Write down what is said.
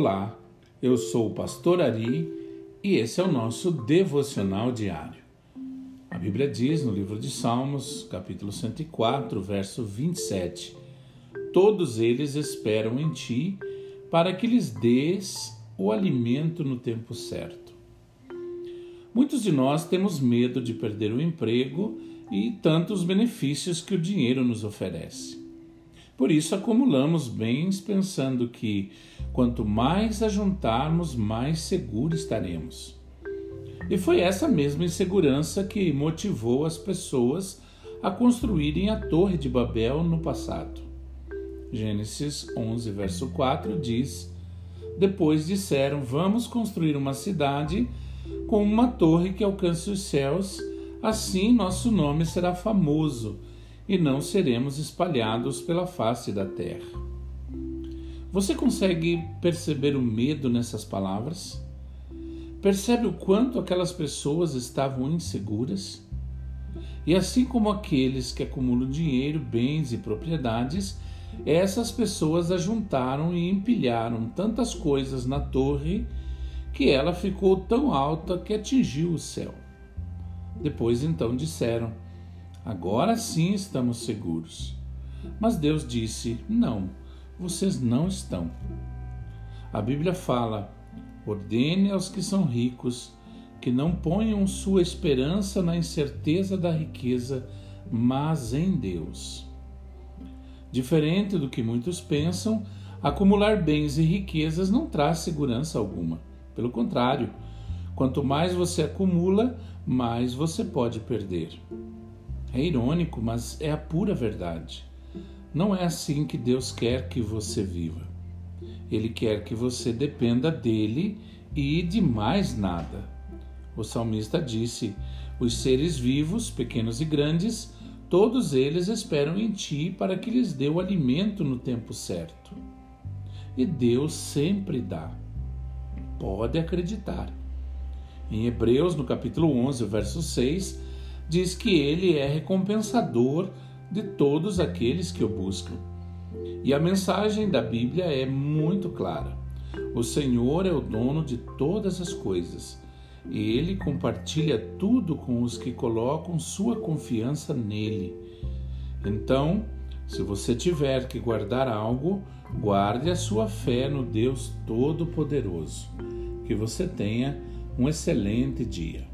Olá, eu sou o pastor Ari e esse é o nosso devocional diário. A Bíblia diz no livro de Salmos, capítulo 104, verso 27: Todos eles esperam em ti para que lhes dês o alimento no tempo certo. Muitos de nós temos medo de perder o emprego e tantos benefícios que o dinheiro nos oferece. Por isso acumulamos bens pensando que quanto mais ajuntarmos, mais seguros estaremos. E foi essa mesma insegurança que motivou as pessoas a construírem a Torre de Babel no passado. Gênesis 11, verso 4 diz: Depois disseram: Vamos construir uma cidade com uma torre que alcance os céus, assim nosso nome será famoso e não seremos espalhados pela face da terra. Você consegue perceber o medo nessas palavras? Percebe o quanto aquelas pessoas estavam inseguras? E assim como aqueles que acumulam dinheiro, bens e propriedades, essas pessoas ajuntaram e empilharam tantas coisas na torre que ela ficou tão alta que atingiu o céu. Depois então disseram: Agora sim estamos seguros. Mas Deus disse: Não, vocês não estão. A Bíblia fala: ordene aos que são ricos que não ponham sua esperança na incerteza da riqueza, mas em Deus. Diferente do que muitos pensam, acumular bens e riquezas não traz segurança alguma. Pelo contrário, quanto mais você acumula, mais você pode perder. É irônico, mas é a pura verdade. Não é assim que Deus quer que você viva. Ele quer que você dependa dele e de mais nada. O salmista disse: Os seres vivos, pequenos e grandes, todos eles esperam em ti para que lhes dê o alimento no tempo certo. E Deus sempre dá. Pode acreditar. Em Hebreus, no capítulo 11, verso 6, diz que ele é recompensador de todos aqueles que o buscam. E a mensagem da Bíblia é muito clara. O Senhor é o dono de todas as coisas e ele compartilha tudo com os que colocam sua confiança nele. Então, se você tiver que guardar algo, guarde a sua fé no Deus Todo-Poderoso. Que você tenha um excelente dia.